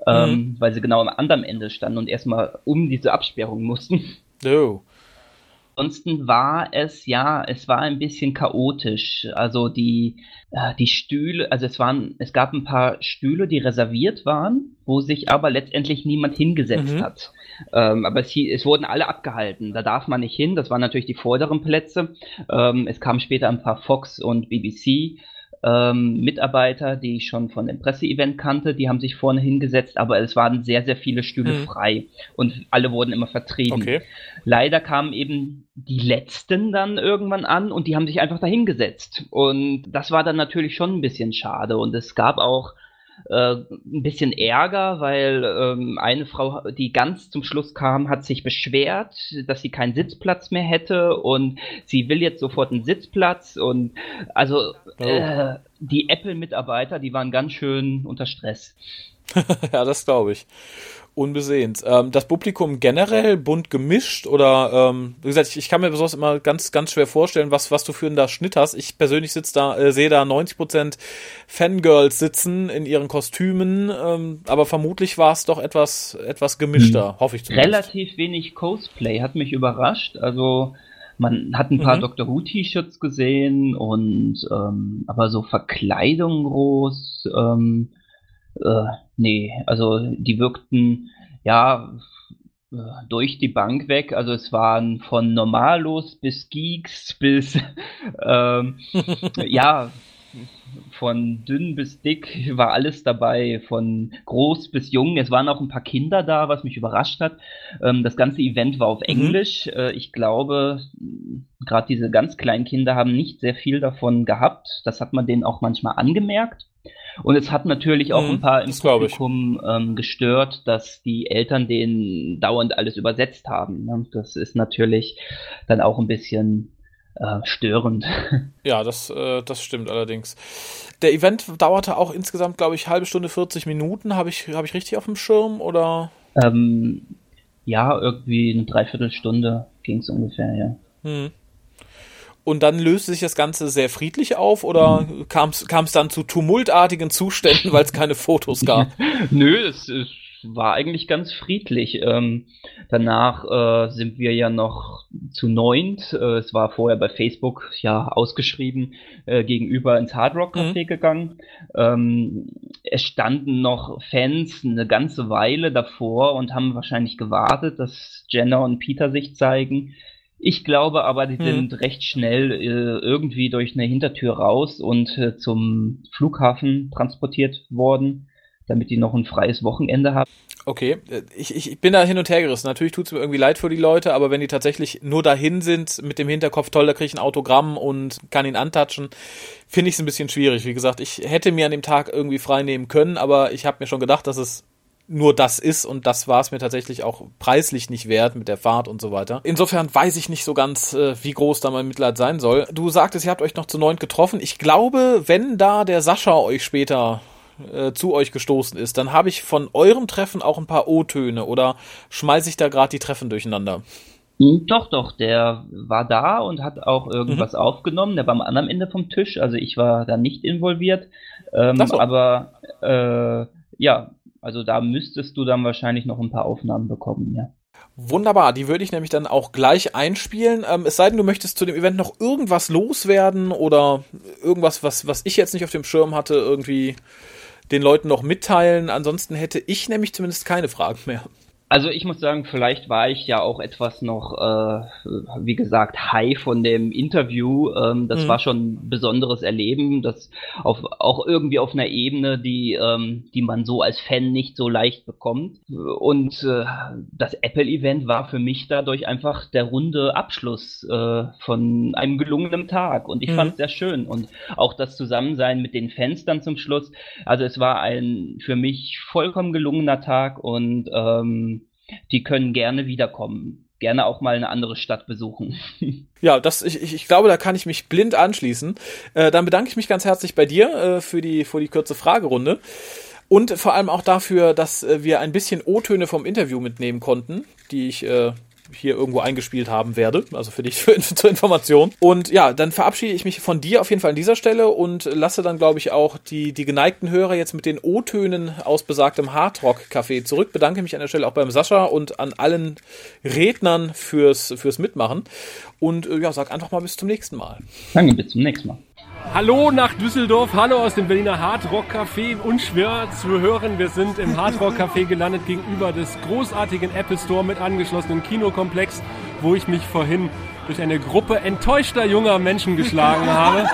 Ähm, mhm. weil sie genau am anderen Ende standen und erstmal um diese Absperrung mussten. Oh. Ansonsten war es ja, es war ein bisschen chaotisch. Also die, äh, die Stühle, also es waren, es gab ein paar Stühle, die reserviert waren, wo sich aber letztendlich niemand hingesetzt mhm. hat. Ähm, aber es, es, wurden alle abgehalten. Da darf man nicht hin. Das waren natürlich die vorderen Plätze. Ähm, es kamen später ein paar Fox und BBC ähm, Mitarbeiter, die ich schon von dem Presseevent kannte, die haben sich vorne hingesetzt, aber es waren sehr, sehr viele Stühle mhm. frei und alle wurden immer vertrieben. Okay. Leider kamen eben die letzten dann irgendwann an und die haben sich einfach dahingesetzt. Und das war dann natürlich schon ein bisschen schade. Und es gab auch äh, ein bisschen Ärger, weil ähm, eine Frau, die ganz zum Schluss kam, hat sich beschwert, dass sie keinen Sitzplatz mehr hätte und sie will jetzt sofort einen Sitzplatz und also oh. äh, die Apple-Mitarbeiter, die waren ganz schön unter Stress. (laughs) ja, das glaube ich unbesehens. Ähm, das Publikum generell bunt gemischt oder ähm, wie gesagt, ich, ich, kann mir besonders immer ganz ganz schwer vorstellen, was was du für einen da Schnitt hast. Ich persönlich sitze da äh, sehe da 90% Fangirls sitzen in ihren Kostümen, ähm, aber vermutlich war es doch etwas etwas gemischter, hm. hoffe ich zumindest. Relativ wenig Cosplay hat mich überrascht. Also man hat ein paar mhm. Doctor Who T-Shirts gesehen und ähm, aber so Verkleidung groß. Ähm, äh, nee, also die wirkten ja äh, durch die Bank weg. Also es waren von Normalos bis Geeks bis (laughs) ähm, (laughs) ja von dünn bis dick war alles dabei, von groß bis jung. Es waren auch ein paar Kinder da, was mich überrascht hat. Ähm, das ganze Event war auf mhm. Englisch. Mhm. Äh, ich glaube, gerade diese ganz kleinen Kinder haben nicht sehr viel davon gehabt. Das hat man denen auch manchmal angemerkt. Und es hat natürlich auch mhm, ein paar im Publikum ähm, gestört, dass die Eltern denen dauernd alles übersetzt haben. Ne? Das ist natürlich dann auch ein bisschen äh, störend. (laughs) Ja, das, äh, das stimmt allerdings. Der Event dauerte auch insgesamt, glaube ich, halbe Stunde 40 Minuten. Habe ich, hab ich richtig auf dem Schirm oder? Ähm, ja, irgendwie eine Dreiviertelstunde ging es ungefähr, ja. Hm. Und dann löste sich das Ganze sehr friedlich auf oder kam es dann zu tumultartigen Zuständen, weil es keine Fotos (laughs) gab? Nö, es, es war eigentlich ganz friedlich. Ähm, danach äh, sind wir ja noch zu neunt. Äh, es war vorher bei Facebook ja ausgeschrieben, äh, gegenüber ins Hard Rock Café mhm. gegangen. Ähm, es standen noch Fans eine ganze Weile davor und haben wahrscheinlich gewartet, dass Jenna und Peter sich zeigen. Ich glaube aber, die hm. sind recht schnell äh, irgendwie durch eine Hintertür raus und äh, zum Flughafen transportiert worden, damit die noch ein freies Wochenende haben. Okay, äh, ich, ich bin da hin und her gerissen. Natürlich tut es mir irgendwie leid für die Leute, aber wenn die tatsächlich nur dahin sind mit dem Hinterkopf, toll, da kriege ich ein Autogramm und kann ihn antatschen, finde ich es ein bisschen schwierig. Wie gesagt, ich hätte mir an dem Tag irgendwie frei nehmen können, aber ich habe mir schon gedacht, dass es nur das ist und das war es mir tatsächlich auch preislich nicht wert mit der Fahrt und so weiter. Insofern weiß ich nicht so ganz, äh, wie groß da mein Mitleid sein soll. Du sagtest, ihr habt euch noch zu neunt getroffen. Ich glaube, wenn da der Sascha euch später äh, zu euch gestoßen ist, dann habe ich von eurem Treffen auch ein paar O-Töne oder schmeiße ich da gerade die Treffen durcheinander? Hm, doch, doch, der war da und hat auch irgendwas mhm. aufgenommen. Der war am anderen Ende vom Tisch, also ich war da nicht involviert. Ähm, so. Aber äh, ja, also da müsstest du dann wahrscheinlich noch ein paar Aufnahmen bekommen, ja. Wunderbar, die würde ich nämlich dann auch gleich einspielen. Ähm, es sei denn, du möchtest zu dem Event noch irgendwas loswerden oder irgendwas, was, was ich jetzt nicht auf dem Schirm hatte, irgendwie den Leuten noch mitteilen? Ansonsten hätte ich nämlich zumindest keine Fragen mehr. Also ich muss sagen, vielleicht war ich ja auch etwas noch, äh, wie gesagt, high von dem Interview. Ähm, das mhm. war schon ein besonderes Erleben, das auf, auch irgendwie auf einer Ebene, die, ähm, die man so als Fan nicht so leicht bekommt. Und äh, das Apple-Event war für mich dadurch einfach der runde Abschluss äh, von einem gelungenen Tag. Und ich mhm. fand es sehr schön. Und auch das Zusammensein mit den Fans dann zum Schluss. Also es war ein für mich vollkommen gelungener Tag und ähm, die können gerne wiederkommen. Gerne auch mal eine andere Stadt besuchen. (laughs) Ja, das, ich, ich glaube, da kann ich mich blind anschließen. Äh, dann bedanke ich mich ganz herzlich bei dir äh, für, die, für die kurze Fragerunde. Und vor allem auch dafür, dass äh, wir ein bisschen O-Töne vom Interview mitnehmen konnten, die ich äh, hier irgendwo eingespielt haben werde. Also für dich (laughs) für, zur Information. Und ja, dann verabschiede ich mich von dir auf jeden Fall an dieser Stelle und lasse dann, glaube ich, auch die, die geneigten Hörer jetzt mit den O-Tönen aus besagtem Hardrock-Café zurück. Bedanke mich an der Stelle auch beim Sascha und an allen Rednern fürs, fürs Mitmachen. Und äh, ja, sag einfach mal bis zum nächsten Mal. Danke, bis zum nächsten Mal. Hallo nach Düsseldorf, hallo aus dem Berliner Hardrock Café. Unschwer zu hören, wir sind im Hardrock Café gelandet gegenüber des großartigen Apple Store mit angeschlossenen Kinokomplex, wo ich mich vorhin durch eine Gruppe enttäuschter junger Menschen geschlagen (laughs) habe,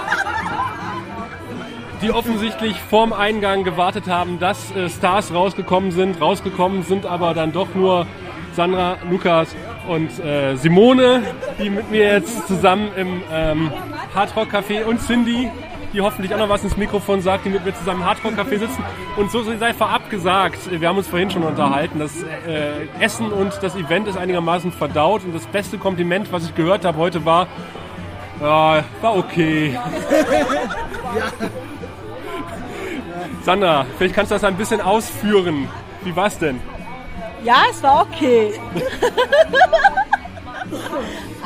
die offensichtlich vorm Eingang gewartet haben, dass äh, Stars rausgekommen sind. Rausgekommen sind aber dann doch nur Sandra, Lukas und äh, Simone, die mit mir jetzt zusammen im ähm, Hardrock Café und Cindy, die hoffentlich auch noch was ins Mikrofon sagt, die mit mir zusammen im Hardrock Café sitzen. Und so sei vorab gesagt, wir haben uns vorhin schon unterhalten, das äh, Essen und das Event ist einigermaßen verdaut und das beste Kompliment, was ich gehört habe heute war, ja, war okay. ja. (laughs) Sandra, vielleicht kannst du das ein bisschen ausführen. Wie war's denn? Ja, es war okay. (laughs)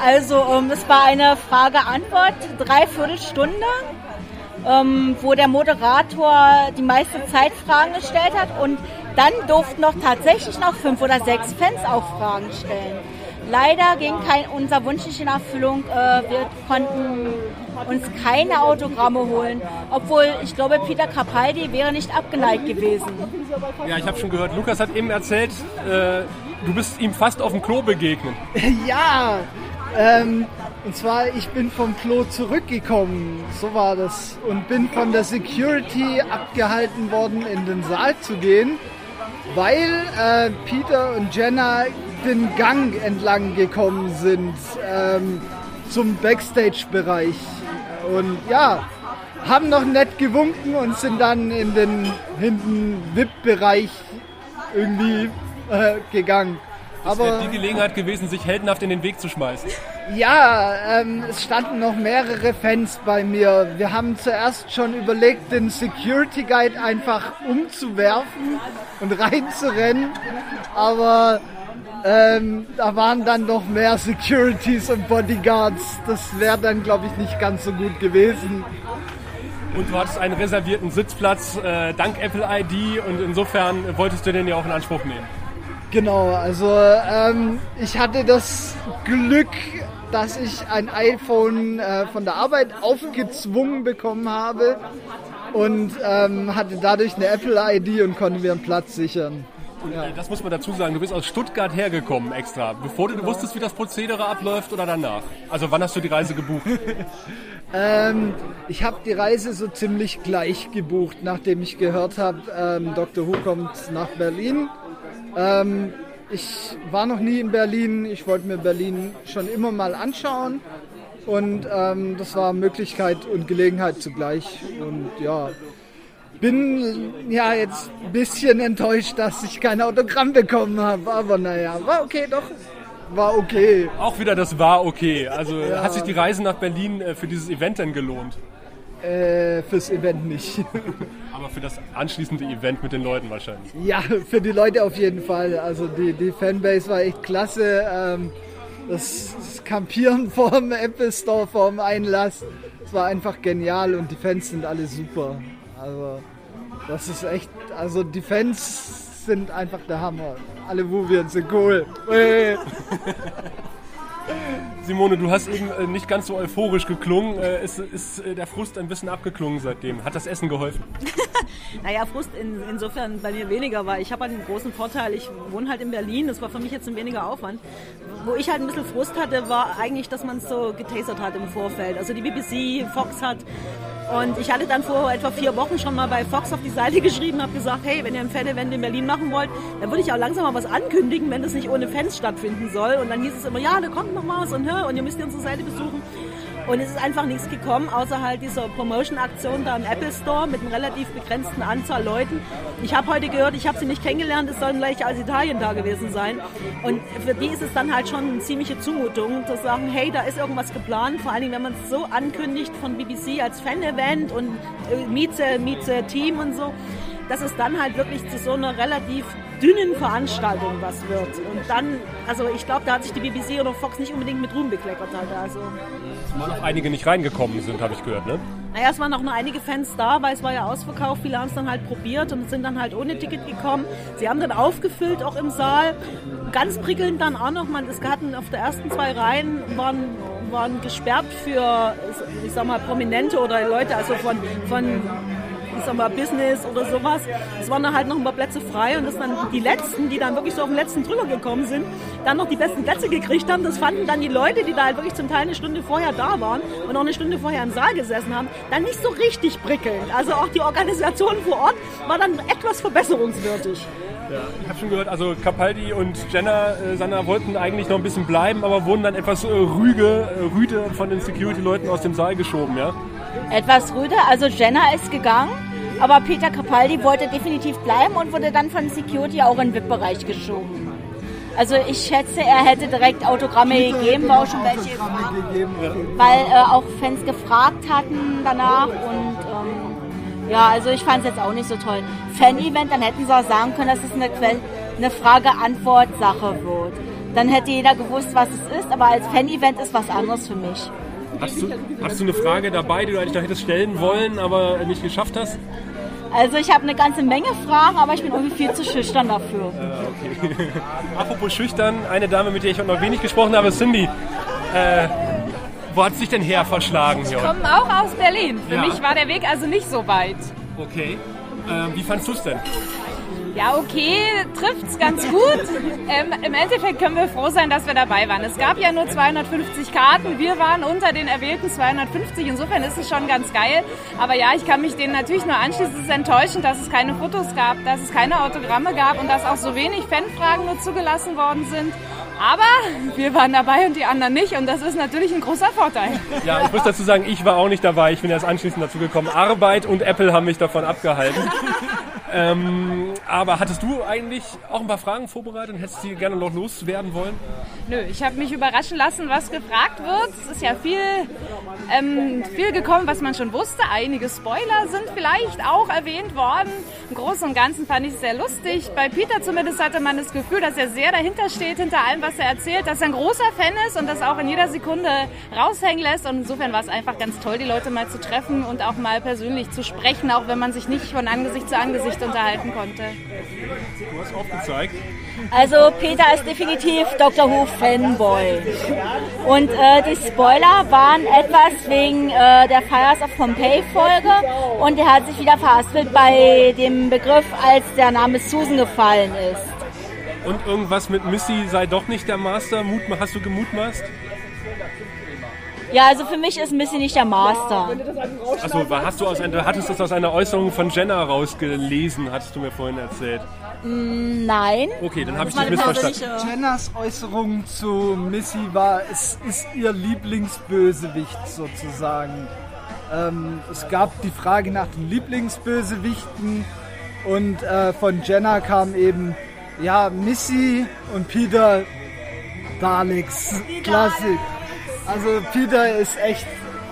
also ähm, es war eine Frage-Antwort, dreiviertel Stunde, ähm, wo der Moderator die meiste Zeit Fragen gestellt hat und dann durften noch tatsächlich noch fünf oder sechs Fans auch Fragen stellen. Leider ging kein, unser Wunsch nicht in Erfüllung. Äh, wir konnten uns keine Autogramme holen, obwohl ich glaube, Peter Capaldi wäre nicht abgeneigt gewesen. Ja, ich habe schon gehört, Lukas hat eben erzählt, äh, du bist ihm fast auf dem Klo begegnet. (laughs) ja, ähm, und zwar, ich bin vom Klo zurückgekommen, so war das, und bin von der Security abgehalten worden, in den Saal zu gehen, weil äh, Peter und Jenna den Gang entlang gekommen sind ähm, zum Backstage-Bereich. Und ja, haben noch nett gewunken und sind dann in den hinten VIP-Bereich irgendwie äh, gegangen. Das wäre die Gelegenheit gewesen, sich heldenhaft in den Weg zu schmeißen. Ja, ähm, es standen noch mehrere Fans bei mir. Wir haben zuerst schon überlegt, den Security Guide einfach umzuwerfen und reinzurennen. Aber ähm, da waren dann noch mehr Securities und Bodyguards. Das wäre dann, glaube ich, nicht ganz so gut gewesen. Und du hattest einen reservierten Sitzplatz äh, dank Apple ID und insofern wolltest du den ja auch in Anspruch nehmen. Genau, also ähm, ich hatte das Glück, dass ich ein iPhone äh, von der Arbeit aufgezwungen bekommen habe und ähm, hatte dadurch eine Apple ID und konnte mir einen Platz sichern. Und ja. das muss man dazu sagen, du bist aus Stuttgart hergekommen extra, bevor du, du wusstest, wie das Prozedere abläuft oder danach? Also wann hast du die Reise gebucht? (laughs) ähm, ich habe die Reise so ziemlich gleich gebucht, nachdem ich gehört habe, ähm, Dr. Who kommt nach Berlin. Ähm, ich war noch nie in Berlin, ich wollte mir Berlin schon immer mal anschauen und ähm, das war Möglichkeit und Gelegenheit zugleich und ja, bin ja jetzt ein bisschen enttäuscht, dass ich kein Autogramm bekommen habe. Aber naja, war okay, doch. War okay. Auch wieder das war okay. Also ja. hat sich die Reise nach Berlin äh, für dieses Event denn gelohnt? Äh, fürs Event nicht. (laughs) Aber für das anschließende Event mit den Leuten wahrscheinlich. Ja, für die Leute auf jeden Fall. Also die, die Fanbase war echt klasse. Ähm, das, das Campieren (laughs) vor dem Apple Store, vor dem Einlass, das war einfach genial und die Fans sind alle super. Also das ist echt, also die Fans sind einfach der Hammer. Alle Wuvians sind cool. Simone, du hast eben äh, nicht ganz so euphorisch geklungen. Äh, ist, ist äh, der Frust ein bisschen abgeklungen seitdem? Hat das Essen geholfen? (laughs) naja, Frust in, insofern bei mir weniger, weil ich habe halt einen großen Vorteil. Ich wohne halt in Berlin, das war für mich jetzt ein weniger Aufwand. Wo ich halt ein bisschen Frust hatte, war eigentlich, dass man es so getasert hat im Vorfeld. Also die BBC, Fox hat und ich hatte dann vor etwa vier Wochen schon mal bei Fox auf die Seite geschrieben, habe gesagt, hey, wenn ihr ein Fan-Event in Berlin machen wollt, dann würde ich auch langsam mal was ankündigen, wenn das nicht ohne Fans stattfinden soll. Und dann hieß es immer, ja, da kommt noch was und, und ihr müsst unsere Seite besuchen. Und es ist einfach nichts gekommen, außer halt dieser Promotion-Aktion da im Apple Store mit einer relativ begrenzten Anzahl Leuten. Ich habe heute gehört, ich habe sie nicht kennengelernt, es sollen gleich als Italien da gewesen sein. Und für die ist es dann halt schon eine ziemliche Zumutung, zu sagen, hey, da ist irgendwas geplant, vor allen Dingen, wenn man es so ankündigt von BBC als Fan-Event und äh, Mieze, Mieze Team und so, dass es dann halt wirklich zu so einer relativ dünnen Veranstaltung was wird. Und dann, also ich glaube, da hat sich die BBC oder Fox nicht unbedingt mit Ruhm bekleckert. Halt. Also. Es waren noch einige nicht reingekommen sind, habe ich gehört, ne? Naja, es waren auch nur einige Fans da, weil es war ja ausverkauft. Viele haben es dann halt probiert und sind dann halt ohne Ticket gekommen. Sie haben dann aufgefüllt auch im Saal. Ganz prickelnd dann auch noch, man, es hatten auf der ersten zwei Reihen waren, waren gesperrt für, ich sag mal, Prominente oder Leute, also von, von ich sag mal, Business oder sowas. Es waren dann halt noch ein paar Plätze frei und dass dann die Letzten, die dann wirklich so auf den letzten drüber gekommen sind, dann noch die besten Plätze gekriegt haben. Das fanden dann die Leute, die da halt wirklich zum Teil eine Stunde vorher da waren und auch eine Stunde vorher im Saal gesessen haben, dann nicht so richtig prickelnd. Also auch die Organisation vor Ort war dann etwas verbesserungswürdig. Ja, ich habe schon gehört, also Capaldi und Jenna, äh, Sandra wollten eigentlich noch ein bisschen bleiben, aber wurden dann etwas äh, rüge, äh, rüde von den Security-Leuten aus dem Saal geschoben, ja? Etwas rüde, also Jenna ist gegangen aber Peter Capaldi wollte definitiv bleiben und wurde dann von Security auch in den VIP-Bereich geschoben. Also ich schätze, er hätte direkt Autogramme Peter gegeben, war auch schon welche gegeben, weil äh, auch Fans gefragt hatten danach und ähm, ja, also ich fand es jetzt auch nicht so toll. Fan-Event, dann hätten sie auch sagen können, dass es eine, eine Frage-Antwort-Sache wird. Dann hätte jeder gewusst, was es ist, aber als Fan-Event ist was anderes für mich. Hast du, hast du eine Frage dabei, die du eigentlich noch hättest stellen wollen, aber nicht geschafft hast? Also ich habe eine ganze Menge Fragen, aber ich bin irgendwie viel zu schüchtern dafür. Äh, okay. (laughs) Apropos schüchtern, eine Dame, mit der ich noch wenig gesprochen habe, Cindy. Äh, wo hat sich denn her verschlagen? Ich komme auch aus Berlin. Für ja. mich war der Weg also nicht so weit. Okay. Äh, wie fandest du es denn? Ja, okay, trifft's ganz gut. Ähm, Im Endeffekt können wir froh sein, dass wir dabei waren. Es gab ja nur 250 Karten. Wir waren unter den erwählten 250. Insofern ist es schon ganz geil. Aber ja, ich kann mich denen natürlich nur anschließen. Es ist enttäuschend, dass es keine Fotos gab, dass es keine Autogramme gab und dass auch so wenig Fanfragen nur zugelassen worden sind. Aber wir waren dabei und die anderen nicht und das ist natürlich ein großer Vorteil. Ja, ich muss dazu sagen, ich war auch nicht dabei. Ich bin erst anschließend dazu gekommen. Arbeit und Apple haben mich davon abgehalten. Ähm, aber hattest du eigentlich auch ein paar Fragen vorbereitet und hättest die gerne noch loswerden wollen? Nö, ich habe mich überraschen lassen, was gefragt wird. Es ist ja viel, ähm, viel gekommen, was man schon wusste. Einige Spoiler sind vielleicht auch erwähnt worden. Im Großen und Ganzen fand ich es sehr lustig. Bei Peter zumindest hatte man das Gefühl, dass er sehr dahinter steht, hinter allem, was er erzählt, dass er ein großer Fan ist und das auch in jeder Sekunde raushängen lässt. Und insofern war es einfach ganz toll, die Leute mal zu treffen und auch mal persönlich zu sprechen, auch wenn man sich nicht von Angesicht zu Angesicht unterhalten konnte. Du hast aufgezeigt. Also Peter ist definitiv Dr. Who Fanboy. Und äh, die Spoiler waren etwas wegen äh, der Fires of Pompeii Folge und er hat sich wieder verhaspelt bei dem Begriff, als der Name Susan gefallen ist. Und irgendwas mit Missy sei doch nicht der Master? Mut, hast du gemutmaßt? Ja, also für mich ist Missy nicht der Master. Achso, hast du aus einer, hattest du das aus einer Äußerung von Jenna rausgelesen, hattest du mir vorhin erzählt? Mm, nein. Okay, dann habe ich dich missverstanden. Jennas Äußerung zu Missy war, es ist ihr Lieblingsbösewicht sozusagen. Ähm, es gab die Frage nach den Lieblingsbösewichten und äh, von Jenna kam eben, ja, Missy und Peter Daleks. Klassik. Also Peter ist echt,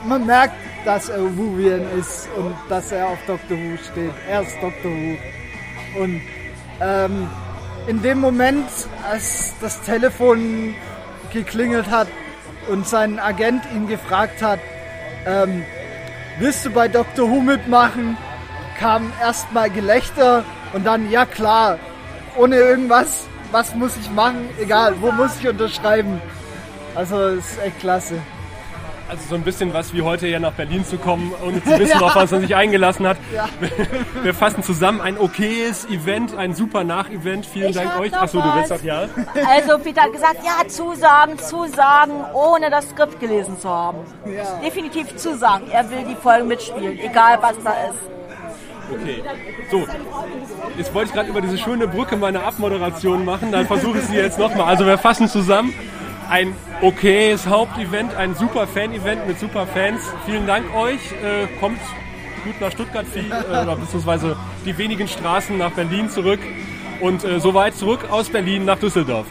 man merkt, dass er Wuvian ist und dass er auf Doctor Who steht. Er ist Doctor Who. Und ähm, in dem Moment, als das Telefon geklingelt hat und sein Agent ihn gefragt hat, ähm, willst du bei Doctor Who mitmachen, kam erstmal Gelächter und dann, ja klar, ohne irgendwas, was muss ich machen, egal, wo muss ich unterschreiben. Also es ist echt klasse. Also so ein bisschen was wie heute hier nach Berlin zu kommen, ohne zu (laughs) wissen, Ja. auf was man sich eingelassen hat. Ja. (laughs) Wir fassen zusammen ein okayes Event, ein super Nach-Event. Vielen Ich Dank euch. Achso, du willst das ja? Also Peter hat gesagt, ja, zusagen, zusagen, ohne das Skript gelesen zu haben. Definitiv zusagen. Er will die Folge mitspielen, egal was da ist. Okay. So, jetzt wollte ich gerade über diese schöne Brücke meine Abmoderation machen, dann versuche ich sie jetzt nochmal. Also wir fassen zusammen. Ein okayes Hauptevent, ein super Fan-Event mit super Fans. Vielen Dank euch. Äh, kommt gut nach Stuttgart, viel, äh, beziehungsweise die wenigen Straßen nach Berlin zurück. Und äh, soweit zurück aus Berlin nach Düsseldorf.